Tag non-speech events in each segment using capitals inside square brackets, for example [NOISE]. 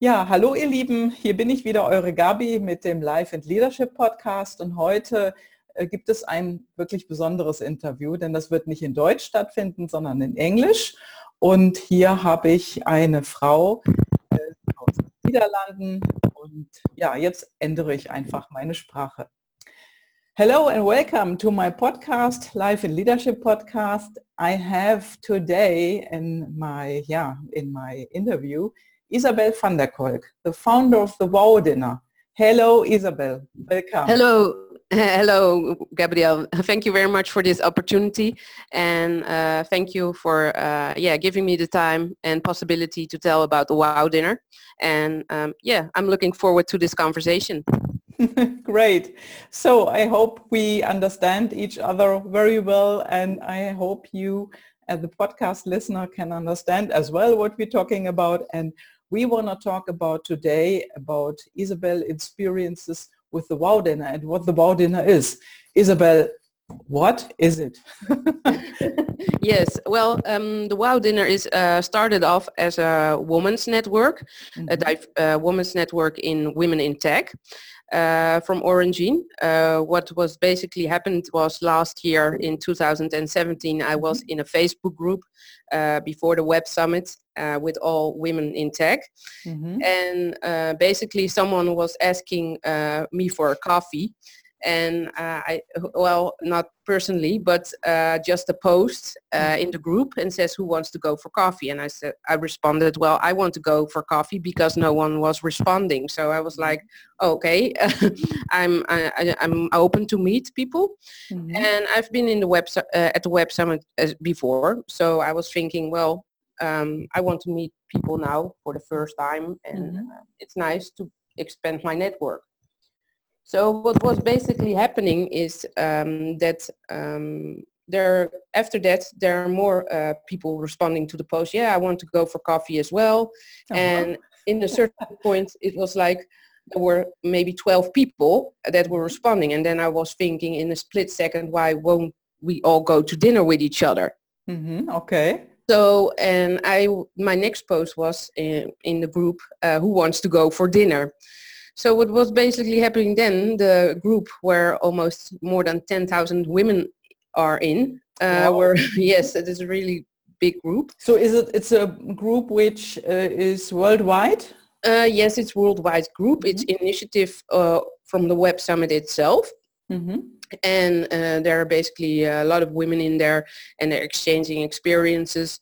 Ja, hallo ihr Lieben, hier bin ich wieder, eure Gabi mit dem Life and Leadership Podcast und heute äh, gibt es ein wirklich besonderes Interview, denn das wird nicht in Deutsch stattfinden, sondern in Englisch. Und hier habe ich eine Frau äh, aus den Niederlanden und ja, jetzt ändere ich einfach meine Sprache. Hello and welcome to my podcast, Life in Leadership Podcast. I have today in my yeah in my interview Isabel van der Kolk, the founder of the Wow Dinner. Hello, Isabel. Welcome. Hello. [LAUGHS] Hello, Gabrielle. Thank you very much for this opportunity, and uh, thank you for uh, yeah giving me the time and possibility to tell about the Wow Dinner. And um, yeah, I'm looking forward to this conversation. [LAUGHS] Great. So I hope we understand each other very well, and I hope you, as the podcast listener, can understand as well what we're talking about and we want to talk about today about Isabel experiences with the Wow Dinner and what the Wow Dinner is. Isabel, what is it? [LAUGHS] yes, well, um, the Wow Dinner is uh, started off as a women's network, mm-hmm. a uh, women's network in Women in Tech uh, from Orangene. Uh, what was basically happened was last year in 2017, I was mm-hmm. in a Facebook group uh, before the Web Summit uh, with all women in tech. Mm-hmm. And uh, basically someone was asking uh, me for a coffee and uh, I well not personally but uh, just a post uh, in the group and says who wants to go for coffee? And I said I responded well I want to go for coffee because no one was responding. So I was like okay. [LAUGHS] I'm I, am open to meet people. Mm-hmm. and I've been in the web uh, at the web summit before. So I was thinking well um, I want to meet people now for the first time. And mm-hmm. Uh, it's nice to expand my network so what was basically happening is um, that um, there after that there are more uh, people responding to the post. Yeah, I want to go for coffee as well. Uh-huh. And in a certain [LAUGHS] point, it was like there were maybe 12 people that were responding. And then I was thinking in a split second, why won't we all go to dinner with each other? Mm-hmm. Okay. So, and I, my next post was in, in the group, uh, who wants to go for dinner? So what was basically happening then, the group where almost more than 10,000 women are in, uh, wow. were, [LAUGHS] yes, it is a really big group. So is it, it's a group which uh, is worldwide? Uh, yes, it's worldwide group. Mm-hmm. It's initiative uh, from the Web Summit itself. Mm-hmm. And uh, there are basically a lot of women in there and they're exchanging experiences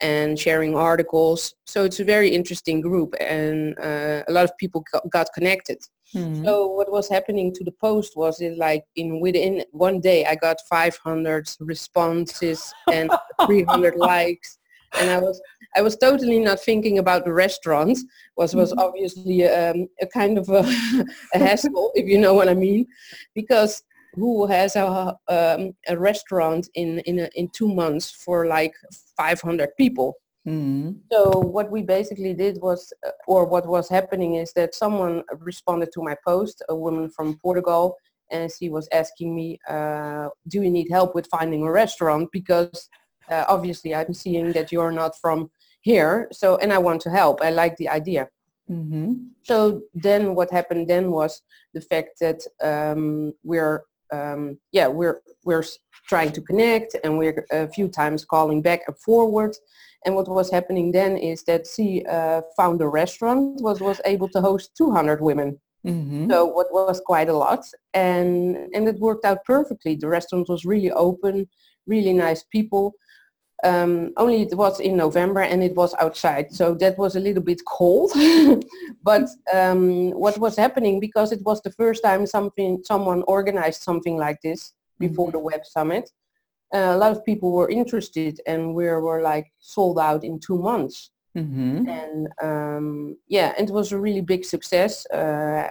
and sharing articles. So it's a very interesting group and uh, a lot of people got connected. Mm-hmm. So what was happening to the post was it like in within one day I got 500 responses and 300 [LAUGHS] likes and I was I was totally not thinking about the restaurant was was mm-hmm. obviously um, a kind of a, [LAUGHS] a hassle if you know what I mean because who has a, um, a restaurant in in, a, in two months for like 500 people. Mm-hmm. So what we basically did was, uh, or what was happening is that someone responded to my post, a woman from Portugal, and she was asking me, uh, do you need help with finding a restaurant? Because uh, obviously I'm seeing that you're not from here, so and I want to help. I like the idea. Mm-hmm. So then what happened then was the fact that um, we're um, yeah, we're we're trying to connect and we're a few times calling back and forward. And what was happening then is that she uh, found a restaurant was was able to host 200 women. Mm-hmm. So what was quite a lot, and and it worked out perfectly. The restaurant was really open, really nice people. Um, only it was in November and it was outside, so that was a little bit cold. [LAUGHS] but um, what was happening because it was the first time something someone organized something like this before mm-hmm. the Web Summit, uh, a lot of people were interested, and we were like sold out in two months. Mm-hmm. And um, yeah, it was a really big success. Uh,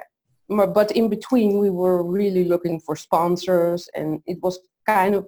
but in between, we were really looking for sponsors, and it was kind of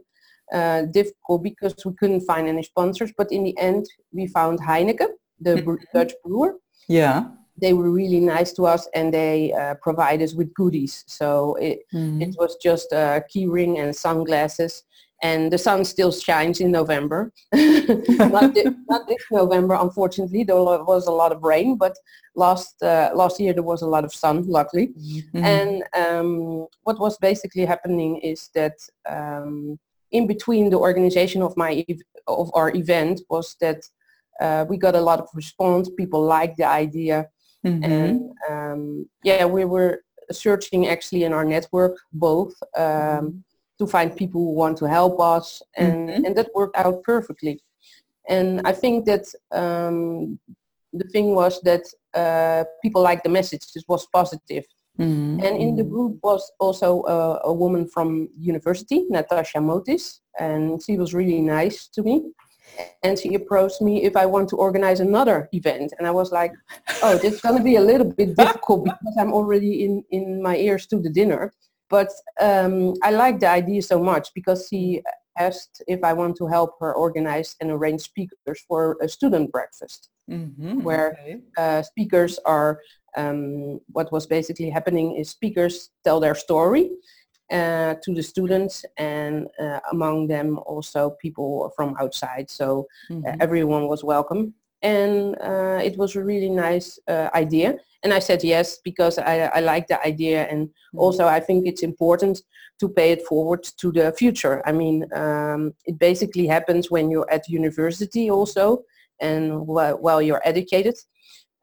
uh, difficult because we couldn't find any sponsors. But in the end, we found Heineken, the mm-hmm. Dutch brewer. Yeah. They were really nice to us and they uh, provide us with goodies. So it, mm-hmm. it was just a key ring and sunglasses and the sun still shines in November. [LAUGHS] not, this, not, this, November, unfortunately. There was a lot of rain, but last uh, last year there was a lot of sun, luckily. Mm-hmm. And um, what was basically happening is that um, in between the organization of my of our event was that uh, we got a lot of response. People liked the idea, mm-hmm. and um, yeah, we were searching actually in our network both. Um, mm-hmm to find people who want to help us and, mm-hmm. and that worked out perfectly. And I think that um, the thing was that uh, people liked the message. It was positive. Mm-hmm. And in the group was also a, a woman from university, Natasha Motis, and she was really nice to me. And she approached me if I want to organize another event. And I was like, oh, this is going to be a little bit [LAUGHS] difficult because I'm already in, in my ears to the dinner. But um, I like the idea so much because she asked if I want to help her organize and arrange speakers for a student breakfast, mm-hmm, where okay. uh, speakers are, um, what was basically happening is speakers tell their story uh, to the students and uh, among them also people from outside. So uh, mm-hmm. everyone was welcome and uh, it was a really nice uh, idea and I said yes because I, I like the idea and mm-hmm. also I think it's important to pay it forward to the future. I mean, um, it basically happens when you're at university also and wh- while you're educated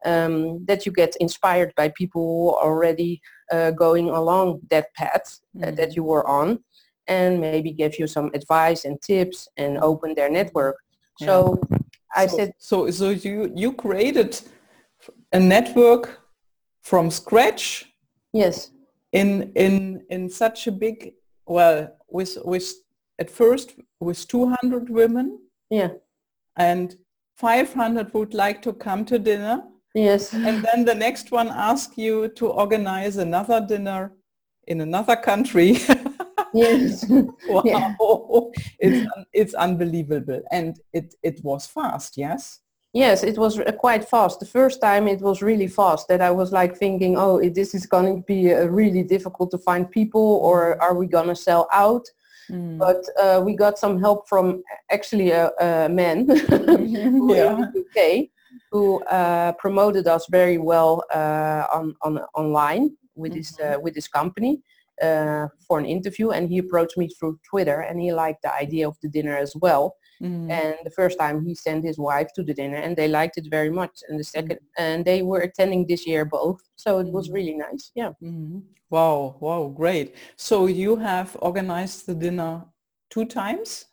um, that you get inspired by people already uh, going along that path mm. uh, that mm-hmm. you were on and maybe give you some advice and tips and open their network. Yeah. So I so, said... So, so you, you created a network from scratch yes in in in such a big well with with at first with 200 women yeah and 500 would like to come to dinner yes and then the next one ask you to organize another dinner in another country [LAUGHS] yes wow yeah. [LAUGHS] it's it's unbelievable and it it was fast yes Yes, it was quite fast. The first time it was really fast that I was like thinking, oh, this is going to be uh, really difficult to find people or are we going to sell out? Mm. But uh, we got some help from actually a, a man [LAUGHS] yeah. in the UK who uh, promoted us very well uh, on, on online with mm-hmm. his uh, with his company uh, for an interview, and he approached me through Twitter, and he liked the idea of the dinner as well. Mm. And the first time he sent his wife to the dinner and they liked it very much. And the second, mm. and they were attending this year both. So it was mm. really nice. Yeah. Mm-hmm. Wow. Wow. Great. So you have organized the dinner two times?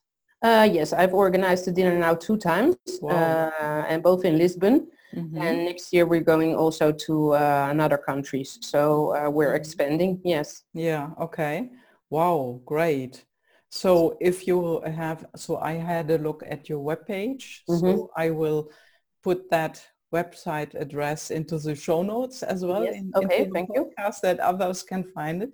Uh, yes, I've organized the dinner now two times wow. uh, and both in Lisbon. Mm-hmm. And next year we're going also to uh, another countries. So uh, we're mm-hmm. expanding. Yes. Yeah. Okay. Wow. Great. So if you have, so I had a look at your webpage. Mm-hmm. So I will put that website address into the show notes as well. Yes. In, okay, thank you. That others can find it.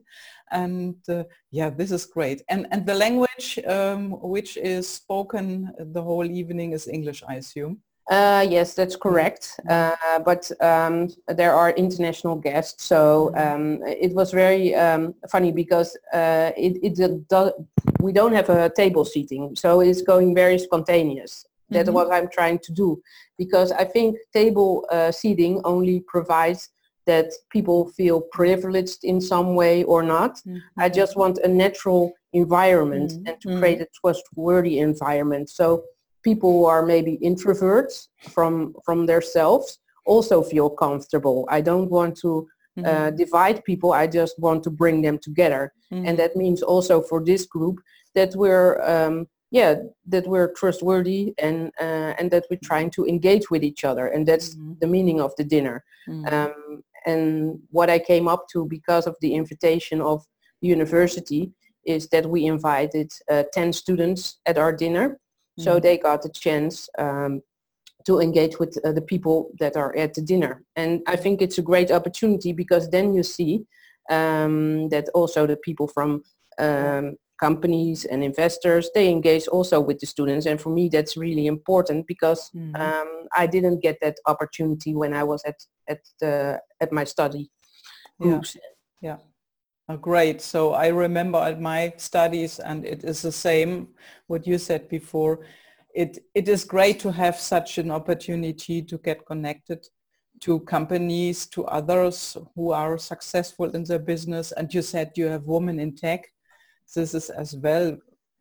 And uh, yeah, this is great. And and the language um, which is spoken the whole evening is English, I assume. Uh, yes, that's correct. Uh, but um, there are international guests, so um, it was very um, funny because uh, it, it does, we don't have a table seating, so it's going very spontaneous. That's mm-hmm. what I'm trying to do, because I think table uh, seating only provides that people feel privileged in some way or not. Mm-hmm. I just want a natural environment mm-hmm. and to create a trustworthy environment. So people who are maybe introverts from from themselves also feel comfortable. I don't want to uh, mm-hmm. divide people. I just want to bring them together, mm-hmm. and that means also for this group that we're um, yeah that we're trustworthy and uh, and that we're trying to engage with each other, and that's mm-hmm. the meaning of the dinner. Mm-hmm. Um, and what I came up to because of the invitation of the university is that we invited uh, 10 students at our dinner so mm-hmm. they got the chance um, to engage with uh, the people that are at the dinner. And I think it's a great opportunity because then you see um, that also the people from um, companies and investors, they engage also with the students. And for me, that's really important because mm-hmm. um, I didn't get that opportunity when I was at, at, the, at my study groups. Yeah. yeah. Oh, great. So I remember at my studies, and it is the same what you said before. It, it is great to have such an opportunity to get connected to companies, to others who are successful in their business. And you said you have women in tech. This is as well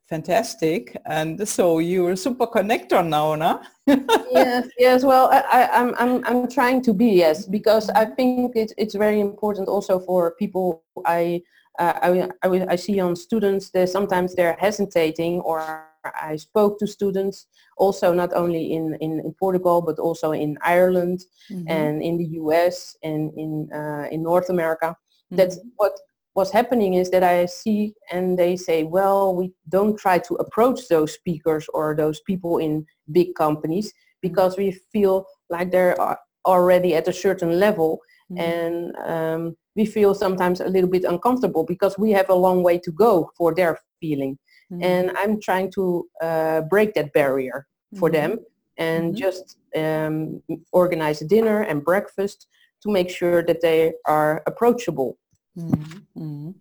fantastic. And so you're a super connector now, no? [LAUGHS] yes, yes. Well, I, am I'm, I'm, I'm trying to be, yes, because I think it's, it's very important also for people I, uh, I, I, I see on students that sometimes they're hesitating or I spoke to students also not only in, in, in Portugal but also in Ireland mm-hmm. and in the US and in, uh, in North America. Mm-hmm. That's what what's happening is that I see and they say, well, we don't try to approach those speakers or those people in big companies because we feel like they're already at a certain level mm-hmm. and um, we feel sometimes a little bit uncomfortable because we have a long way to go for their feeling. Mm-hmm. And I'm trying to uh, break that barrier for mm-hmm. them and mm-hmm. just um, organize a dinner and breakfast to make sure that they are approachable Mm-hmm.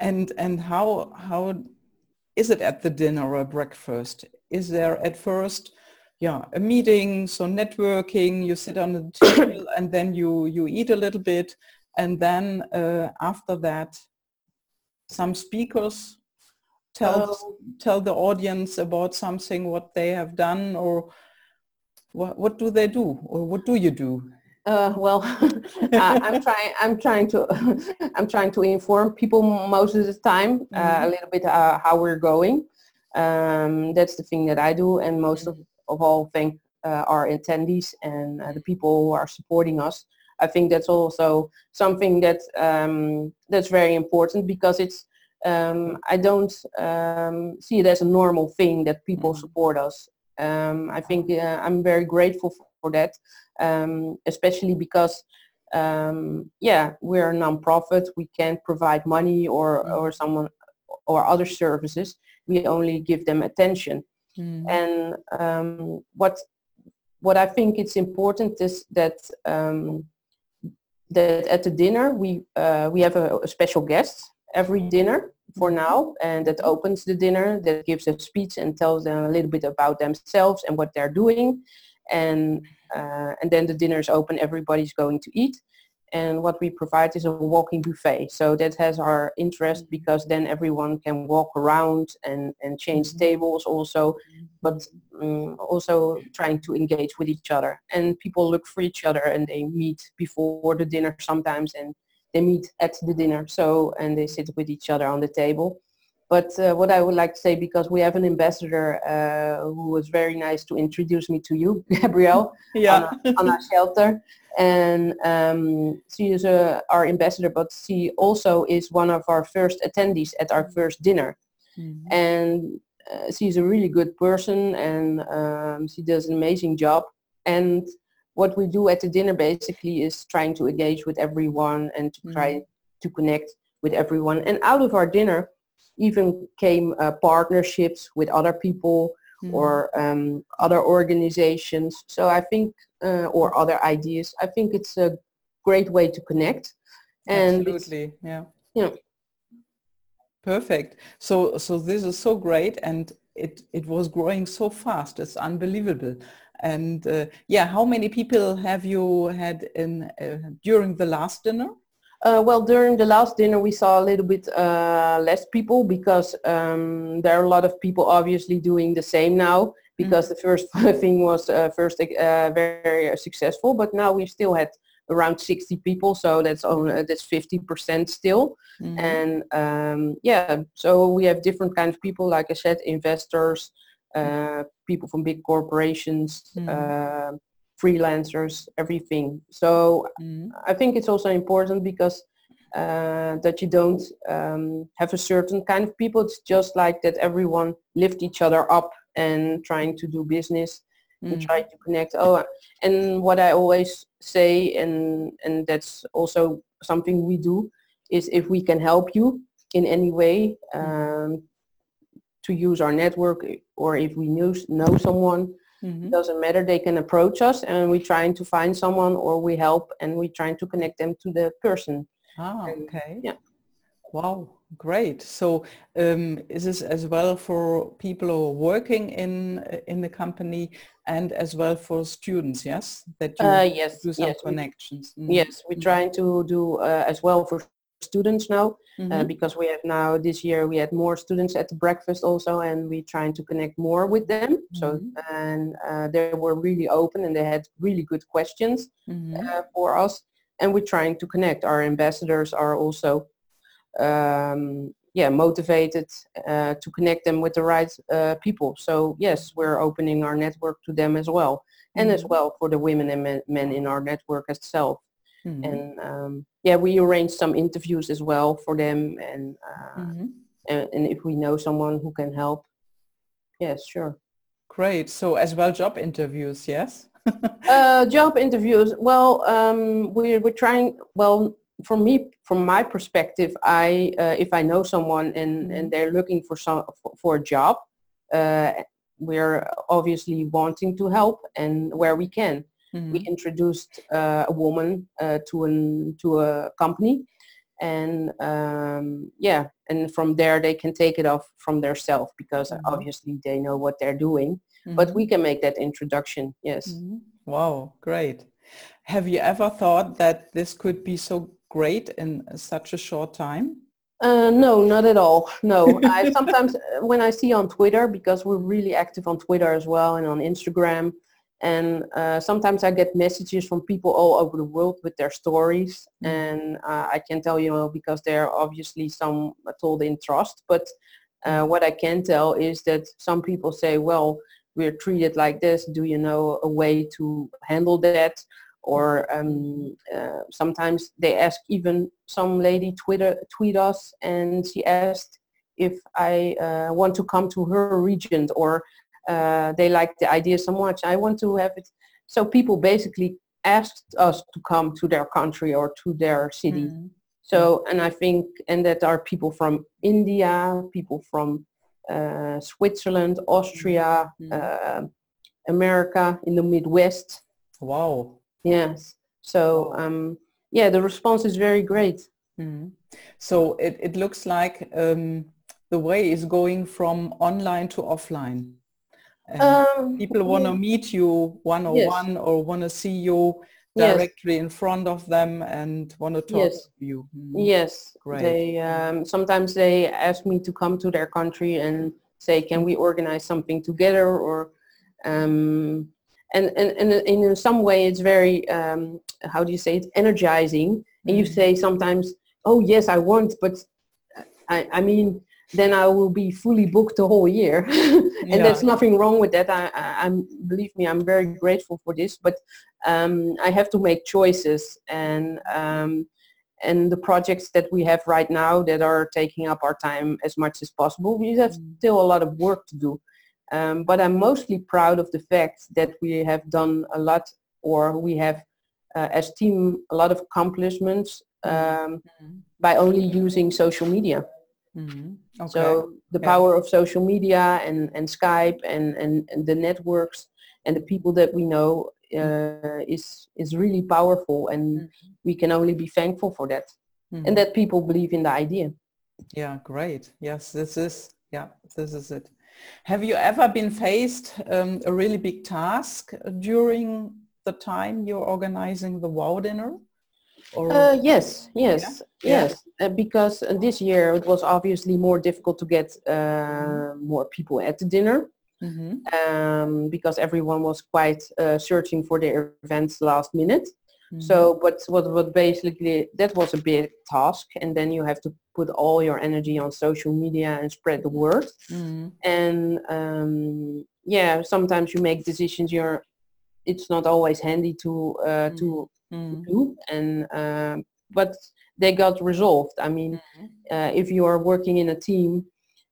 And and how how is it at the dinner or breakfast? Is there at first, yeah, a meeting, so networking? You sit on the table and then you you eat a little bit, and then uh, after that, some speakers tell uh, tell the audience about something what they have done or what what do they do or what do you do? Uh, well, [LAUGHS] I'm trying. I'm trying to. [LAUGHS] I'm trying to inform people most of the time uh, mm-hmm. a little bit uh, how we're going. Um, that's the thing that I do, and most of, of all, thank uh, our attendees and uh, the people who are supporting us. I think that's also something that um, that's very important because it's. Um, I don't um, see it as a normal thing that people mm-hmm. support us. Um, I think uh, I'm very grateful for that um, especially because um, yeah, we're a non-profit. We can't provide money or, mm. or someone or other services. We only give them attention. Mm. And um, what what I think it's important is that um, that at the dinner we uh, we have a, a, special guest every dinner for mm-hmm. now, and that opens the dinner, that gives a speech and tells them a little bit about themselves and what they're doing, and uh, and then the dinner is open, everybody's going to eat. And what we provide is a walking buffet. So that has our interest mm-hmm. because then everyone can walk around and, and change mm-hmm. tables also, but um, also trying to engage with each other. And people look for each other and they meet before the dinner sometimes and they meet at the dinner. So, and they sit with each other on the table. But uh, what I would like to say, because we have an ambassador uh, who was very nice to introduce me to you, [LAUGHS] Gabrielle, [LAUGHS] yeah. on, our, shelter. And um, she is a, our ambassador, but she also is one of our first attendees at our first dinner. Mm-hmm. And uh, she's a really good person and um, she does an amazing job. And what we do at the dinner basically is trying to engage with everyone and to mm-hmm. try to connect with everyone. And out of our dinner, even came uh, partnerships with other people mm. or um, other organizations. So I think, uh, or other ideas. I think it's a great way to connect. And Absolutely, yeah. Yeah. Perfect. So, so this is so great, and it it was growing so fast. It's unbelievable. And uh, yeah, how many people have you had in uh, during the last dinner? Uh, well, during the last dinner, we saw a little bit uh, less people because um, there are a lot of people obviously doing the same now because mm-hmm. the first [LAUGHS] thing was uh, first uh, very successful, but now we still had around 60 people, so that's only, that's 50% still. Mm-hmm. And um, yeah, so we have different kinds of people, like I said, investors, uh, people from big corporations, mm-hmm uh, freelancers, everything. So mm. I think it's also important because uh, that you don't um, have a certain kind of people. It's just like that everyone lift each other up and trying to do business mm. and try to connect. Oh, and what I always say, and and that's also something we do, is if we can help you in any way mm. um, to use our network, or if we know know someone Mm-hmm. Doesn't matter. They can approach us and we're trying to find someone or we help and we're trying to connect them to the person. Ah, and, okay. Yeah. Wow, great. So um, is this as well for people who are working in in the company and as well for students, yes? That you uh, yes, do some yes, connections. Mm. Yes, we're trying to do uh, as well for students now mm-hmm. uh, because we have now this year we had more students at the breakfast also and we're trying to connect more with them mm-hmm. so and uh, they were really open and they had really good questions mm-hmm. uh, for us and we're trying to connect our ambassadors are also um, yeah motivated uh, to connect them with the right uh, people so yes we're opening our network to them as well and as mm-hmm. well for the women and men, men in our network itself Mm-hmm. And um, yeah, we arrange some interviews as well for them, and, uh, mm-hmm. and and if we know someone who can help, yes, sure. Great. So as well, job interviews, yes. [LAUGHS] uh, job interviews. Well, um, we're we're trying. Well, for me, from my perspective, I uh, if I know someone and mm-hmm. and they're looking for some for, for a job, uh, we're obviously wanting to help and where we can. Mm-hmm. We introduced uh, a woman uh, to an to a company, and um, yeah, and from there they can take it off from their self because mm-hmm. obviously they know what they're doing. Mm-hmm. But we can make that introduction. Yes. Mm-hmm. Wow, great. Have you ever thought that this could be so great in such a short time? Uh, no, not at all. No, [LAUGHS] I sometimes when I see on Twitter because we're really active on Twitter as well and on Instagram, and uh, sometimes I get messages from people all over the world with their stories. Mm. and uh, I can tell you because they're obviously some told in trust. But uh, what I can tell is that some people say well we're treated like this. Do you know a way to handle that? Or um, uh, sometimes they ask even some lady Twitter tweet us and she asked if I uh, want to come to her region or uh, they like the idea so much. I want to have it. So people basically asked us to come to their country or to their city. Mm. So, and I think, and that are people from India, people from uh, Switzerland, Austria, mm. uh, America, in the Midwest. Wow. Yes. So, um, yeah, the response is very great. Mm. So it, it looks like um, the way is going from online to offline. Um, people want to meet you one-on-one yes. or want to see you directly yes. in front of them and want to talk yes. to you. Mm. Yes, Great. They um, sometimes they ask me to come to their country and say, can we organize something together or um, and, and, and in some way it's very, um, how do you say it, energizing. And you mm. say sometimes, oh yes, I want, but I, I mean, then I will be fully booked the whole year. [LAUGHS] and yeah. there's nothing wrong with that. I, I, am believe me, I'm very grateful for this, but um, I have to make choices and um, and the projects that we have right now that are taking up our time as much as possible, we have mm. still a lot of work to do. Um, but I'm mostly proud of the fact that we have done a lot or we have uh, as team a lot of accomplishments um, mm. by only using social media. Mm-hmm. Okay. So the yeah. power of social media and, and Skype and, and, and the networks and the people that we know uh, is is really powerful and mm-hmm. we can only be thankful for that mm-hmm. and that people believe in the idea. Yeah, great. Yes, this is yeah, this is it. Have you ever been faced um, a really big task during the time you're organizing the WOW dinner? Or uh, yes, yes, yeah? yes. Yeah. Uh, because uh, this year it was obviously more difficult to get uh, more people at the dinner. Mm-hmm. Um, because everyone was quite uh, searching for their events last minute. Mm-hmm. So, but what, what basically that was a big task, and then you have to put all your energy on social media and spread the word. Mm-hmm. And um, yeah, sometimes you make decisions. You're, it's not always handy to uh, to mm. do and um, but they got resolved i mean mm-hmm. uh, if you are working in a team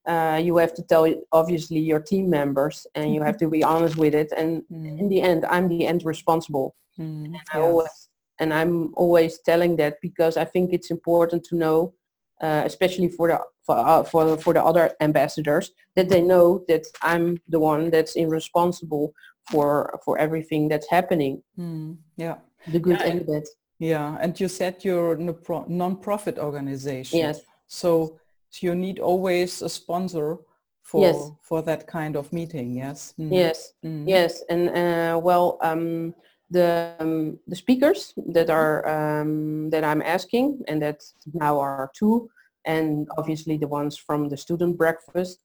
uh, you have to tell obviously your team members and you have to be honest with it and mm. in the end i'm the end responsible mm. and, I always, and i'm always telling that because i think it's important to know uh, especially for the for, uh, for for the other ambassadors that they know that i'm the one that's responsible for for everything that's happening mm. yeah the good yeah, and the bad. Yeah, and you said you're a non-profit organization. Yes. So, you need always a sponsor for yes. for that kind of meeting. Yes. Mm. Yes. Mm. Yes. And uh, well, um, the um, the speakers that are um, that I'm asking, and that now are two, and obviously the ones from the student breakfast.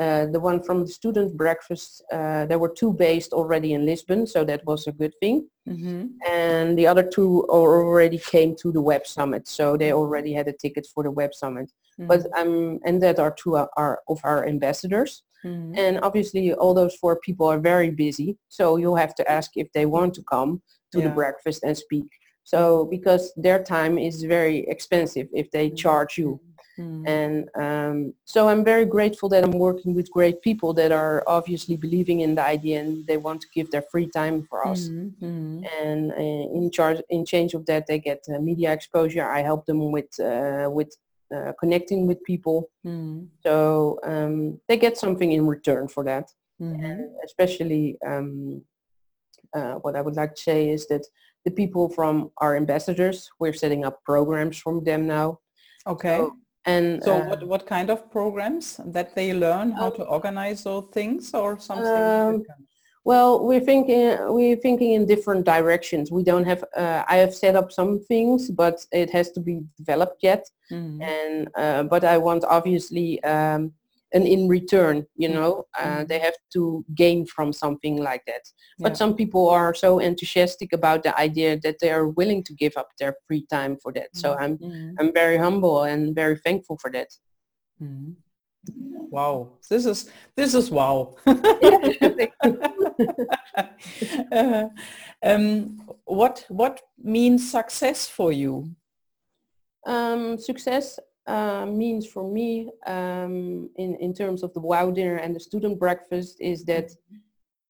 Uh, the one from the student breakfast, uh, there were two based already in Lisbon, so that was a good thing. Mm-hmm. And the other two already came to the Web Summit, so they already had a ticket for the Web Summit. Mm-hmm. But um, and that are two are of our ambassadors. Mm-hmm. And obviously all those four people are very busy. So you'll have to ask if they want to come to yeah. the breakfast and speak. So because their time is very expensive if they mm-hmm. charge you. Mm-hmm. And um, so I'm very grateful that I'm working with great people that are obviously believing in the idea and they want to give their free time for us. Mm-hmm. And uh, in charge, in change of that, they get uh, media exposure. I help them with uh, with uh, connecting with people. Mm. So um, they get something in return for that. Mm-hmm. And especially um, uh, what I would like to say is that the people from our ambassadors, we're setting up programs from them now. Okay. So, and so uh, what, what kind of programs that they learn how to organize those things or something? Um, well, we're thinking we're thinking in different directions. We don't have. Uh, I have set up some things, but it has to be developed yet. Mm-hmm. And uh, but I want obviously um, an in return. You know, uh, mm-hmm. they have to gain from something like that. But yeah. some people are so enthusiastic about the idea that they are willing to give up their free time for that. So I'm mm-hmm. I'm very humble and very thankful for that. Mm-hmm. Wow, this is this is wow. [LAUGHS] uh, um, what what means success for you? Um, success uh, means for me um, in in terms of the wow dinner and the student breakfast is that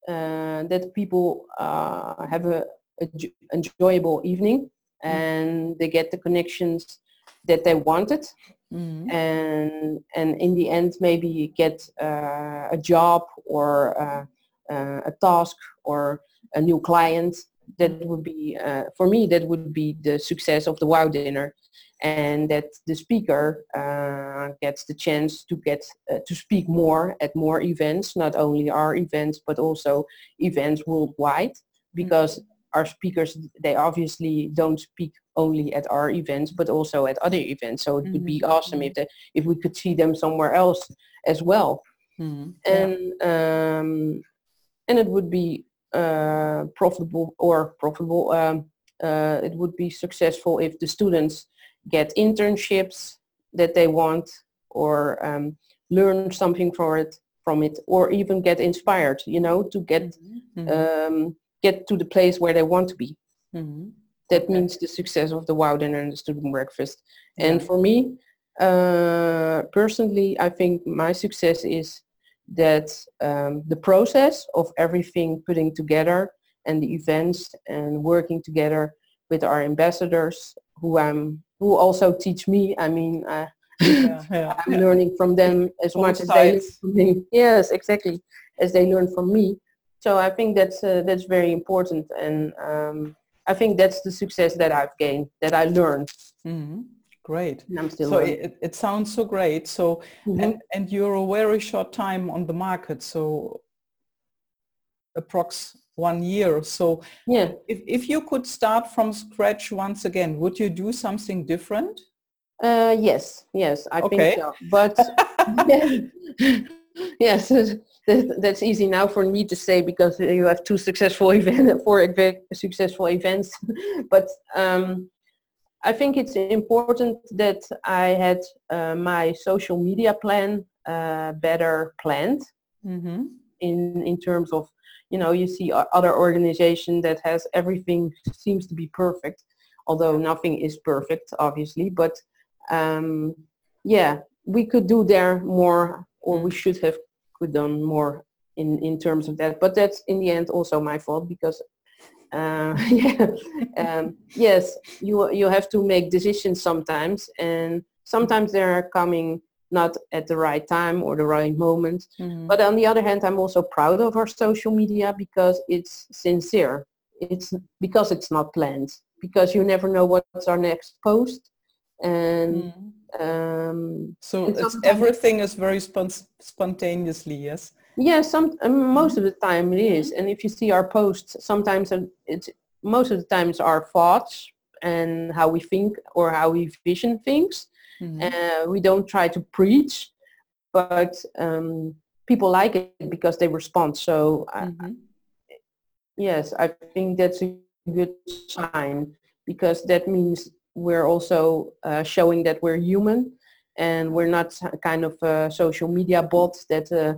uh, that people uh, have a, a enjoyable evening and they get the connections that they wanted. Mm-hmm. and and in the end maybe get uh, a job or uh, uh, a task or a new client that would be uh, for me that would be the success of the wow dinner and that the speaker uh, gets the chance to get uh, to speak more at more events not only our events but also events worldwide because mm-hmm our speakers, they obviously don't speak only at our events, but also at other events. So it mm-hmm. would be mm-hmm. awesome if they, if we could see them somewhere else as well. Mm-hmm. And um, and it would be uh, profitable or profitable. Um, uh, it would be successful if the students get internships that they want or um, learn something for it from it or even get inspired you know to get mm-hmm. um, get to the place where they want to be. Mm-hmm. That means the success of the Wow Dinner and the student breakfast. And for me, uh, personally, I think my success is that um, the process of everything putting together and the events and working together with our ambassadors who I'm who also teach me. I mean, uh, yeah, [LAUGHS] yeah, I'm learning from them as Both much sides. as they learn from me. Yes, exactly, as they learn from me. So I think that's uh, that's very important, and um, I think that's the success that I've gained, that I learned. Mm-hmm. Great. so it, it, sounds so great. So mm-hmm. and and you're a very short time on the market, so approx one year. So yeah, if if you could start from scratch once again, would you do something different? Uh, yes, yes, I okay. think so. But [LAUGHS] yes, [LAUGHS] [LAUGHS] that's easy now for me to say because you have two successful events, four successful events. but um, I think it's important that I had uh, my social media plan uh, better planned mm-hmm. in in terms of you know you see other organization that has everything seems to be perfect, although nothing is perfect obviously. But um, yeah, we could do there more, or we should have could done more in in terms of that but that's in the end also my fault because uh, [LAUGHS] yeah um, yes you you have to make decisions sometimes and sometimes they're coming not at the right time or the right moment. Mm-hmm. but on the other hand i'm also proud of our social media because it's sincere. It's because it's not planned. Because you never know what's our next post. And mm. um, so everything is very spon- spontaneously yes? Yeah some um, most of the time it is. And if you see our posts sometimes it's most of the times our thoughts and how we think or how we vision things mm-hmm. uh, we don't try to preach but um, people like it because they respond so mm-hmm. yes i think that's a good sign because that means we're also uh, showing that we're human and we're not kind of a social media bot that uh,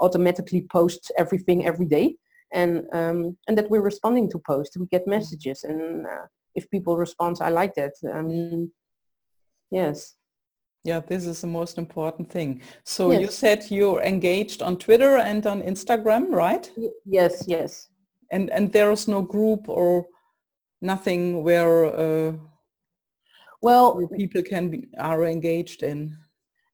automatically posts everything every day and um, and that we're responding to posts we get mm-hmm. messages and uh, if people respond i like that i mean yes. Yeah this is the most important thing. So yes. you said you're engaged on twitter and on instagram right? Yes yes. And and there is no group or nothing where uh, well where people can be are engaged in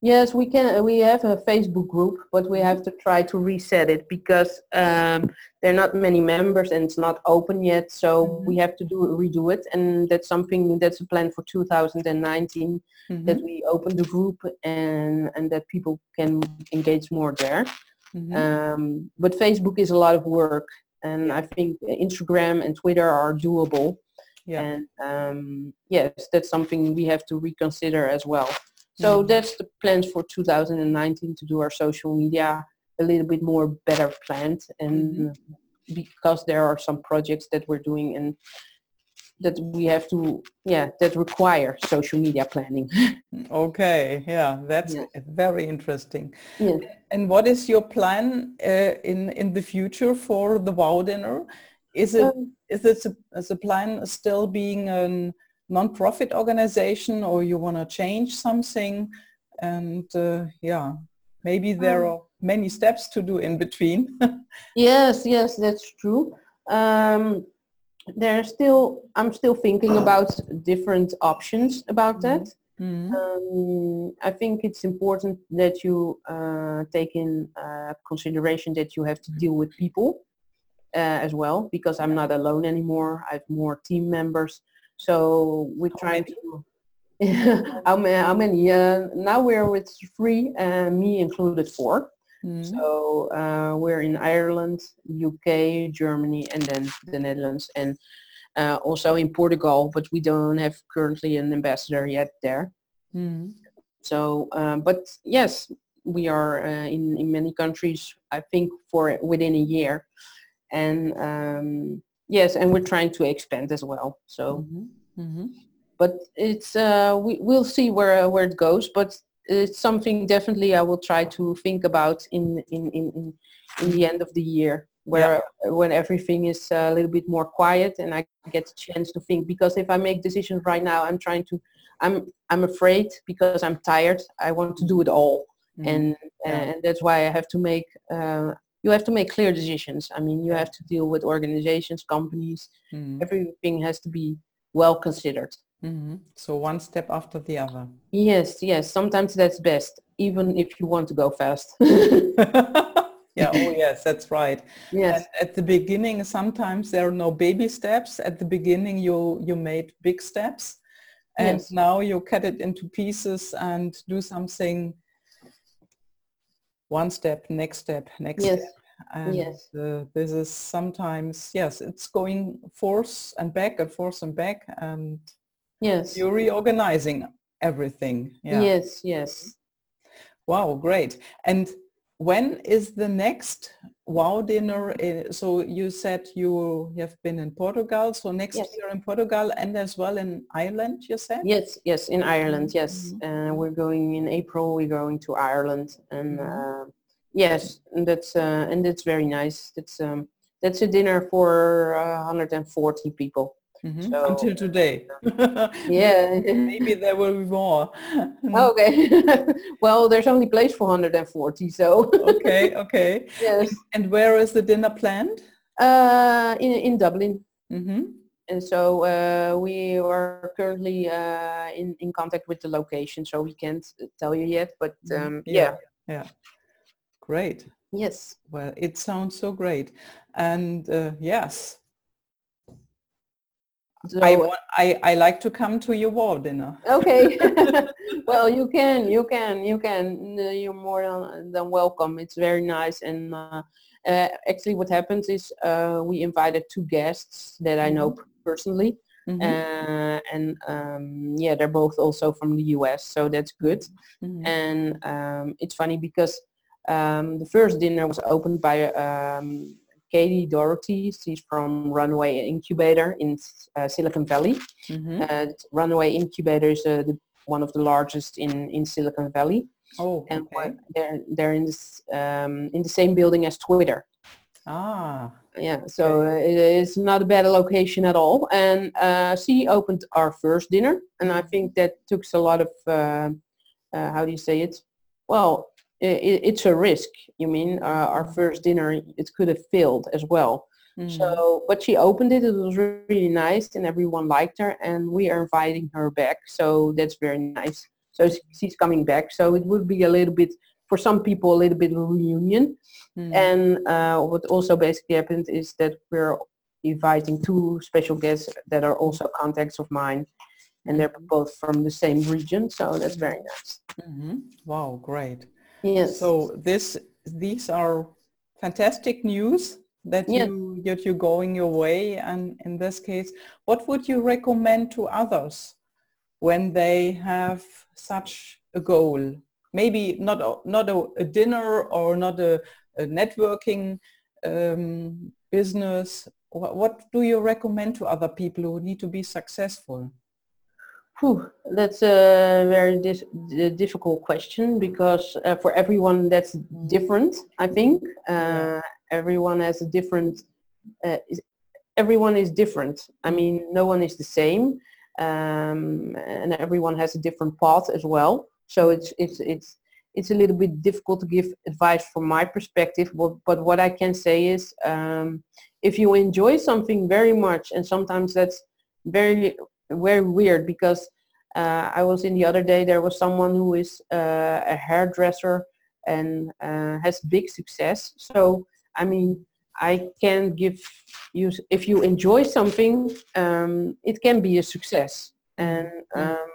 yes we can we have a facebook group but we have to try to reset it because um, there are not many members and it's not open yet so mm-hmm. we have to do redo it and that's something that's a plan for 2019 mm-hmm. that we open the group and and that people can engage more there mm-hmm. um, but facebook is a lot of work and I think Instagram and Twitter are doable. Yeah. And um, yes, that's something we have to reconsider as well. So that's the plans for 2019 to do our social media a little bit more better planned and mm-hmm. because there are some projects that we're doing and that we have to yeah that require social media planning. [LAUGHS] Okay yeah that's very interesting. Yeah. and what is your plan uh, in in the future for the wow dinner is it um, is it a, is a plan still being a non-profit organization or you want to change something and uh, yeah maybe there um, are many steps to do in between [LAUGHS] yes yes that's true um, there's still I'm still thinking about different options about mm-hmm. that. Mm-hmm. Um, I think it's important that you uh, take in uh, consideration that you have to deal with people uh, as well because I'm not alone anymore. I have more team members, so we're trying to. [LAUGHS] how many? How many? Uh, now we're with three, uh, me included four. Mm. So uh, we're in Ireland, UK, Germany, and then the Netherlands, and uh, also in Portugal, but we don't have currently an ambassador yet there. Mm. So, um, but yes, we are uh, in, in many countries, I think for within a year. And um, yes, and we're trying to expand as well. So, mm-hmm. Mm-hmm. but it's, uh, we, we'll see where, where it goes, but it's something definitely I will try to think about in in in in, the end of the year where yeah. when everything is a little bit more quiet and I get a chance to think because if I make decisions right now I'm trying to I'm I'm afraid because I'm tired I want to do it all mm-hmm. and yeah. and that's why I have to make uh, you have to make clear decisions I mean you have to deal with organizations companies mm-hmm. everything has to be well considered Mm-hmm. So one step after the other. Yes, yes. Sometimes that's best, even if you want to go fast. [LAUGHS] [LAUGHS] yeah, oh yes, that's right. Yes. And at the beginning, sometimes there are no baby steps. At the beginning, you you made big steps, and yes. now you cut it into pieces and do something. One step, next step, next yes. step. And yes. Uh, this is sometimes, yes, it's going forth and back and forth and back and Yes. You're reorganizing everything. Yeah. Yes, yes. Wow, great. And when is the next wow dinner so you said you have been in portugal so next yes. year in portugal and as well in ireland you said yes yes in ireland yes mm-hmm. uh, we're going in april we're going to ireland and mm-hmm. uh, yes and that's uh, and that's very nice that's um that's a dinner for 140 people Mm-hmm. So, Until today. [LAUGHS] yeah. Maybe there will be more. [LAUGHS] okay. [LAUGHS] well, there's only place for 140, so. okay, okay. Yes. And where is the dinner planned? Uh, in, in Dublin. Mm-hmm. And so uh, we are currently uh, in, in contact with the location, so we can't tell you yet, but mm-hmm. um, yeah. yeah. Yeah. Great. Yes. Well, it sounds so great. And uh, yes, So, I, I, I like to come to your wow dinner. Okay. [LAUGHS] [LAUGHS] well, you can, you can, you can. You're more than, than welcome. It's very nice. And uh, uh, actually what happens is uh, we invited two guests that I know mm-hmm. personally. Mm-hmm. Uh, and um, yeah, they're both also from the US, so that's good. Mm-hmm. And um, it's funny because um, the first dinner was opened by um, Katie Doherty. She's from Runway Incubator in uh, Silicon Valley. Mm-hmm. Uh, Runway Incubator is uh, the, one of the largest in, in Silicon Valley. Oh, and okay. they're they're in this um, in the same building as Twitter. Ah. Yeah, so uh, it is not a bad location at all. And uh, she opened our first dinner, and I think that took a lot of uh, uh how do you say it? Well, it, it's a risk. You mean uh, our first dinner, it could have failed as well. Mm. So, but she opened it. It was really nice, and everyone liked her, and we are inviting her back. So that's very nice. So she's coming back. So it would be a little bit for some people a little bit of a reunion. Mm. And uh, what also basically happened is that we're inviting two special guests that are also contacts of mine and they're mm-hmm. both from the same region so that's very nice mm-hmm. wow great Yes. So this these are fantastic news that yes. you that you're going your way and in this case what would you recommend to others when they have such a goal maybe not a, not a, a dinner or not a, a networking um, business what, what do you recommend to other people who need to be successful Whew, that's a very difficult question because uh, for everyone that's different. I think uh, everyone has a different. Uh, is, everyone is different. I mean, no one is the same, um, and everyone has a different path as well. So it's it's it's it's a little bit difficult to give advice from my perspective. But, but what I can say is, um, if you enjoy something very much, and sometimes that's very very weird because uh, I was in the other day, there was someone who is uh, a hairdresser and uh, has big success. So, I mean, I can give you, if you enjoy something, um, it can be a success. And mm-hmm. um,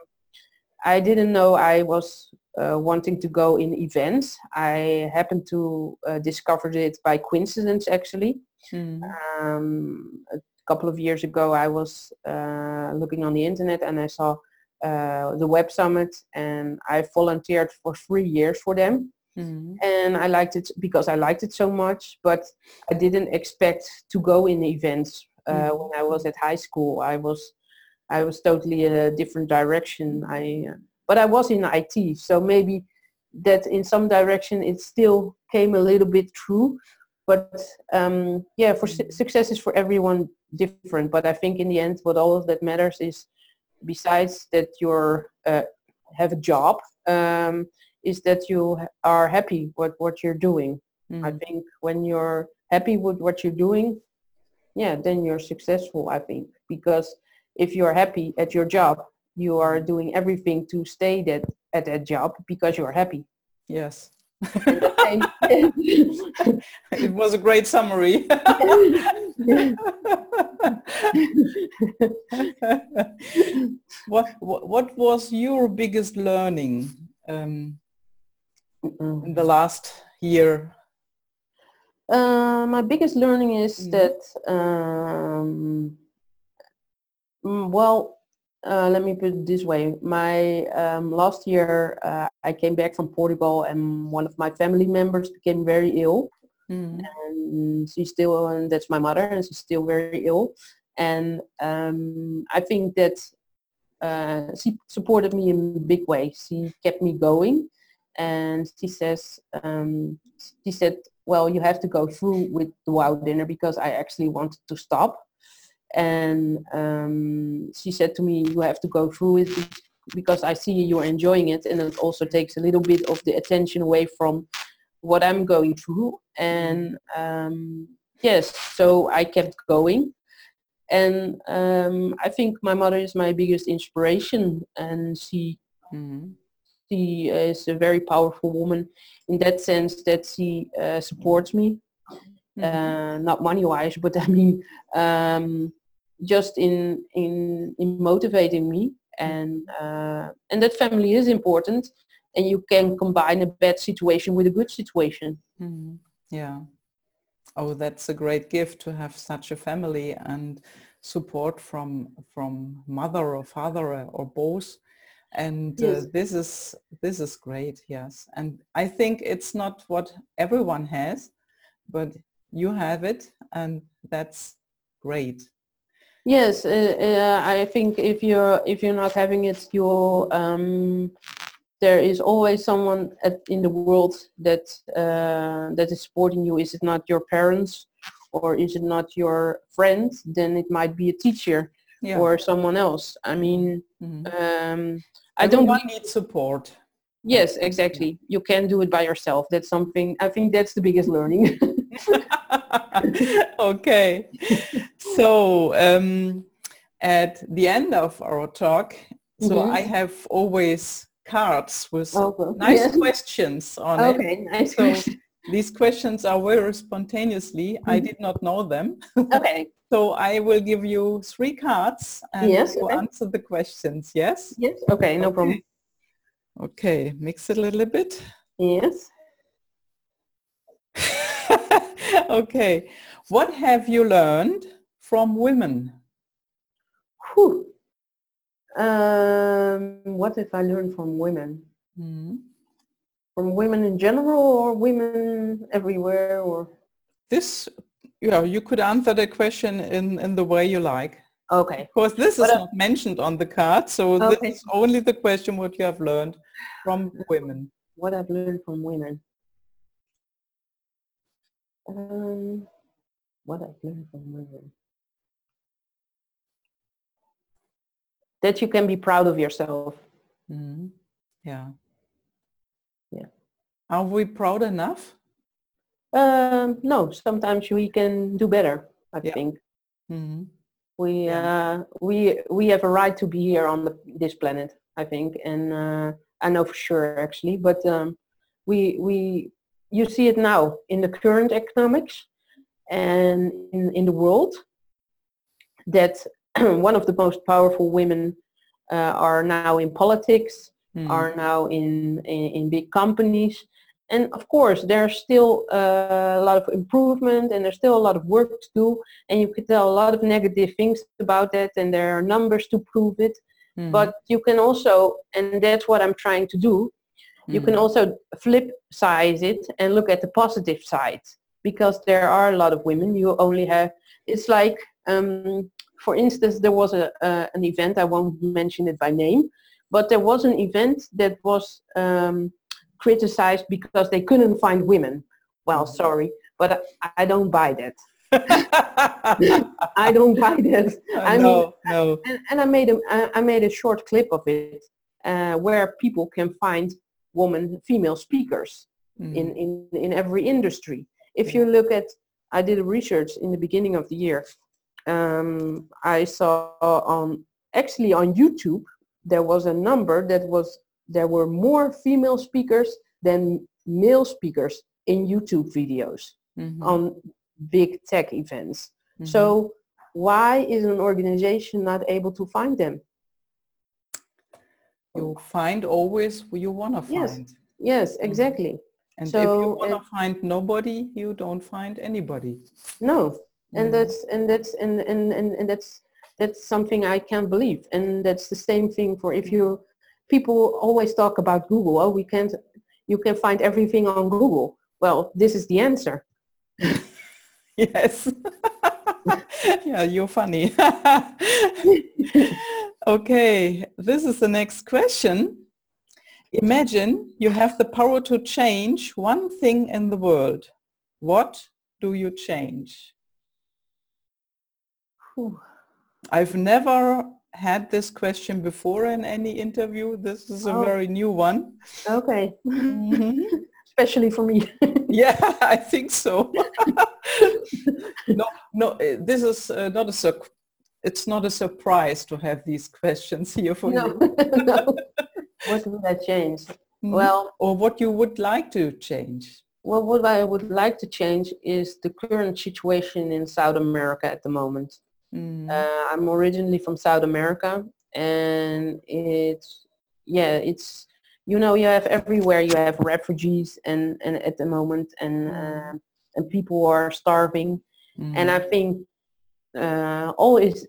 I didn't know I was uh, wanting to go in events. I happened to uh, discover it by coincidence, actually. Mm. Um, couple of years ago, I was uh, looking on the internet and I saw uh, the Web Summit and I volunteered for three years for them. Mm-hmm. And I liked it because I liked it so much, but I didn't expect to go in events uh, mm-hmm. when I was at high school. I was I was totally in a different direction. I uh, but I was in IT, so maybe that in some direction it still came a little bit true but um, yeah, for su- success is for everyone different. But I think in the end, what all of that matters is, besides that you uh, have a job, um, is that you are happy with what you're doing. Mm. I think when you're happy with what you're doing, yeah, then you're successful. I think because if you're happy at your job, you are doing everything to stay that at that job because you're happy. Yes. [LAUGHS] [LAUGHS] it was a great summary. [LAUGHS] [LAUGHS] what, what, what was your biggest learning um, in the last year? Uh, my biggest learning is mm -hmm. that um, mm, well uh, let me put it this way. My um, last year, uh, I came back from Portugal, and one of my family members became very ill, mm. and she's still, and that's my mother, and she's still very ill. And um, I think that uh, she supported me in a big way. She kept me going, and she says, um, she said, "Well, you have to go through with the WOW dinner because I actually wanted to stop." and um, she said to me you have to go through with it because I see you're enjoying it and it also takes a little bit of the attention away from what I'm going through and um, yes so I kept going and um, I think my mother is my biggest inspiration and she mm-hmm. she is a very powerful woman in that sense that she uh, supports me mm-hmm. uh, not money wise, but [LAUGHS] I mean, um, just in in in motivating me and uh, and that family is important and you can combine a bad situation with a good situation. Mm-hmm. yeah. Oh that's a great gift to have such a family and support from from mother or father or both. And uh, yes. this is this is great yes. And i think it's not what everyone has but you have it and that's great. Yes uh, uh, i think if you're if you're not having it you um, there is always someone at, in the world that uh, that is supporting you is it not your parents or is it not your friend then it might be a teacher yeah. or someone else i mean mm-hmm. um, I don't need support. Yes, exactly. You can do it by yourself. That's something, I think that's the biggest learning. [LAUGHS] [LAUGHS] okay. So um, at the end of our talk, so mm-hmm. I have always cards with okay. [LAUGHS] nice questions on okay, it. Okay, nice. So [LAUGHS] these questions are very spontaneously. Mm-hmm. I did not know them. [LAUGHS] Okay. So I will give you three cards and yes, you okay. answer the questions, yes? Yes, okay, no okay. problem. Okay, mix it a little bit. Yes. okay, what have you learned from women? Whew. Um, what if I learn from women? Mm-hmm. From women in general or women everywhere or? This yeah, you could answer the question in, in the way you like. Okay. Of course, this is uh, not mentioned on the card, so okay. this is only the question what you have learned from women. What I've learned from women. Um, what I've learned from women. That you can be proud of yourself. Mm-hmm. Yeah. Yeah. Are we proud enough? Um, no, sometimes we can do better. I yeah. think mm-hmm. we yeah. uh, we we have a right to be here on the, this planet. I think, and uh, I know for sure actually. But um, we we you see it now in the current economics and in in the world that [CLEARS THROAT] one of the most powerful women uh, are now in politics, mm. are now in, in, in big companies, and of course, there's still uh, a lot of improvement and there's still a lot of work to do. And you can tell a lot of negative things about that and there are numbers to prove it. Mm-hmm. But you can also, and that's what I'm trying to do, you mm-hmm. can also flip size it and look at the positive side because there are a lot of women. You only have, it's like, um, for instance, there was a, uh, an event, I won't mention it by name, but there was an event that was um, criticized because they couldn't find women. Well, sorry, but I, I don't buy that. [LAUGHS] I don't buy that. [LAUGHS] I no, mean, no. And, and, I made a I made a short clip of it uh, where people can find woman female speakers mm. in, in in every industry. If you look at, I did a research in the beginning of the year. Um, I saw on actually on YouTube there was a number that was there were more female speakers than male speakers in YouTube videos mm-hmm. on big tech events. Mm-hmm. So why is an organization not able to find them? You find always who you want to find. Yes, yes mm-hmm. exactly. And so, if you want to find nobody, you don't find anybody. No, and that's and that's and, and, and, and that's that's something I can't believe. And that's the same thing for if you people always talk about Google. Oh, we can't, you can find everything on Google. Well, this is the answer. [LAUGHS] yes. [LAUGHS] yeah, you're funny. [LAUGHS] okay, this is the next question. Imagine you have the power to change one thing in the world. What do you change? Whew. I've never had this question before in any interview. This is a oh. very new one. Okay. Mm-hmm. [LAUGHS] Especially for me. [LAUGHS] yeah, I think so. [LAUGHS] no, no, eh, this is uh, not a sur- it's not a surprise to have these questions here for no. you. no. What would I change? Mm-hmm. Well, or what you would like to change? Well, what I would like to change is the current situation in South America at the moment. Mm. Uh, I'm originally from South America, and it's yeah, it's you know you have everywhere you have refugees and and at the moment and uh, and people are starving, mm. and I think uh, all is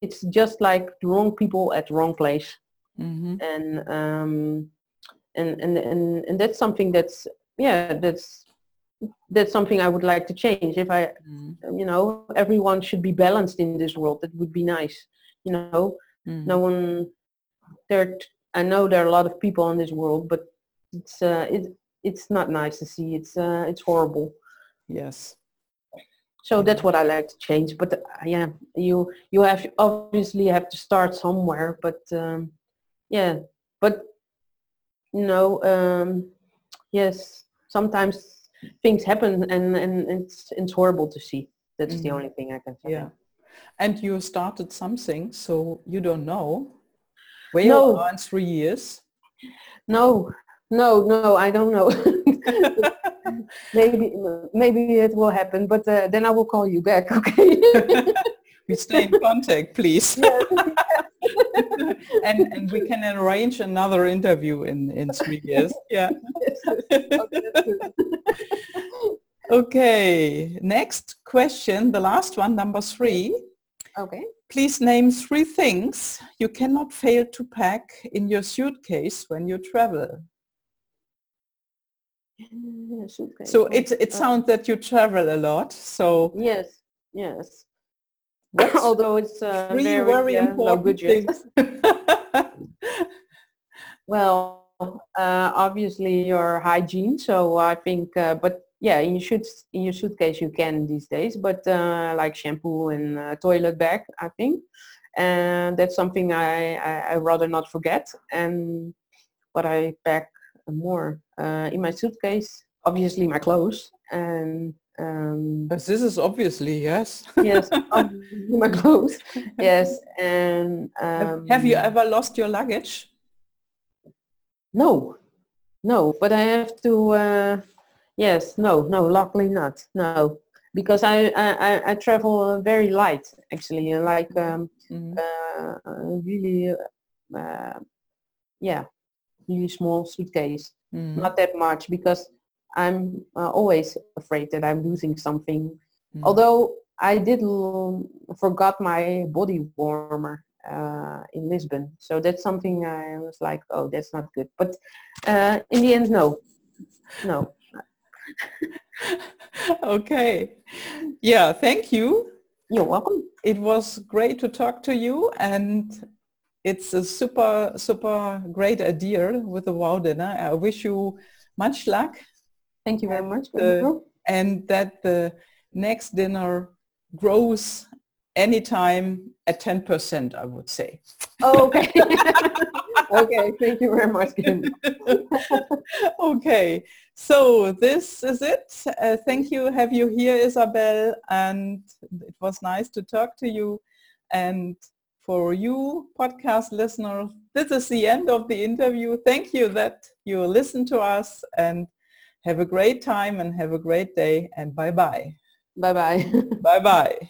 it's just like the wrong people at the wrong place, mm-hmm. and um, and and and and that's something that's yeah that's that's something I would like to change. If I, mm. you know, everyone should be balanced in this world. That would be nice. You know, mm. no one. There, I know there are a lot of people in this world, but it's uh, it it's not nice to see. It's uh, it's horrible. Yes. So that's what I like to change. But uh, yeah, you you have obviously have to start somewhere. But um, yeah, but you know, um, yes, sometimes things happen and, and it's, it's horrible to see. That's mm-hmm. the only thing I can say. Yeah. And you started something, so you don't know where no. you are in three years. No, no, no, I don't know. [LAUGHS] maybe maybe it will happen, but uh, then I will call you back, okay? [LAUGHS] we stay in contact, please. [LAUGHS] [LAUGHS] and and we can arrange another interview in in three years. [LAUGHS] Yeah. [LAUGHS] okay. Next question, the last one, number three. Okay. Please name three things you cannot fail to pack in your suitcase when you travel. So it it sounds that you travel a lot. So yes, yes. [LAUGHS] Although it's uh, three very, very yeah, important things. [LAUGHS] well, uh, obviously your hygiene. So I think, uh, but yeah, in your suit in your suitcase you can these days. But uh, like shampoo and uh, toilet bag, I think, and that's something I I, I rather not forget. And what I pack more uh, in my suitcase, obviously my clothes and um, this is obviously yes. yes, my clothes. [LAUGHS] Yes, and um, have you ever lost your luggage? No, no. But I have to. Uh, yes, no, no. Luckily not. No, because I I, I travel very light actually, like um, mm-hmm. uh, really, uh, yeah, really small suitcase. Mm-hmm. Not that much because I'm uh, always afraid that I'm losing something. Mm. Although I did l- forgot my body warmer uh, in Lisbon, so that's something I was like, oh, that's not good. But uh, in the end, no, no. [LAUGHS] okay. Yeah. Thank you. You're welcome. It was great to talk to you and it's a super, super great idea with the wow dinner. I wish you much luck Thank you very much. The, and that the next dinner grows anytime at 10%, I would say. Oh, okay. [LAUGHS] okay, thank you very much. [LAUGHS] okay, so this is it. Uh, thank you, have you here, Isabel, and it was nice to talk to you. And for you podcast listeners, this is the end of the interview. Thank you that you listened to us and have a great time and have a great day and bye-bye. Bye-bye. Bye-bye. [LAUGHS]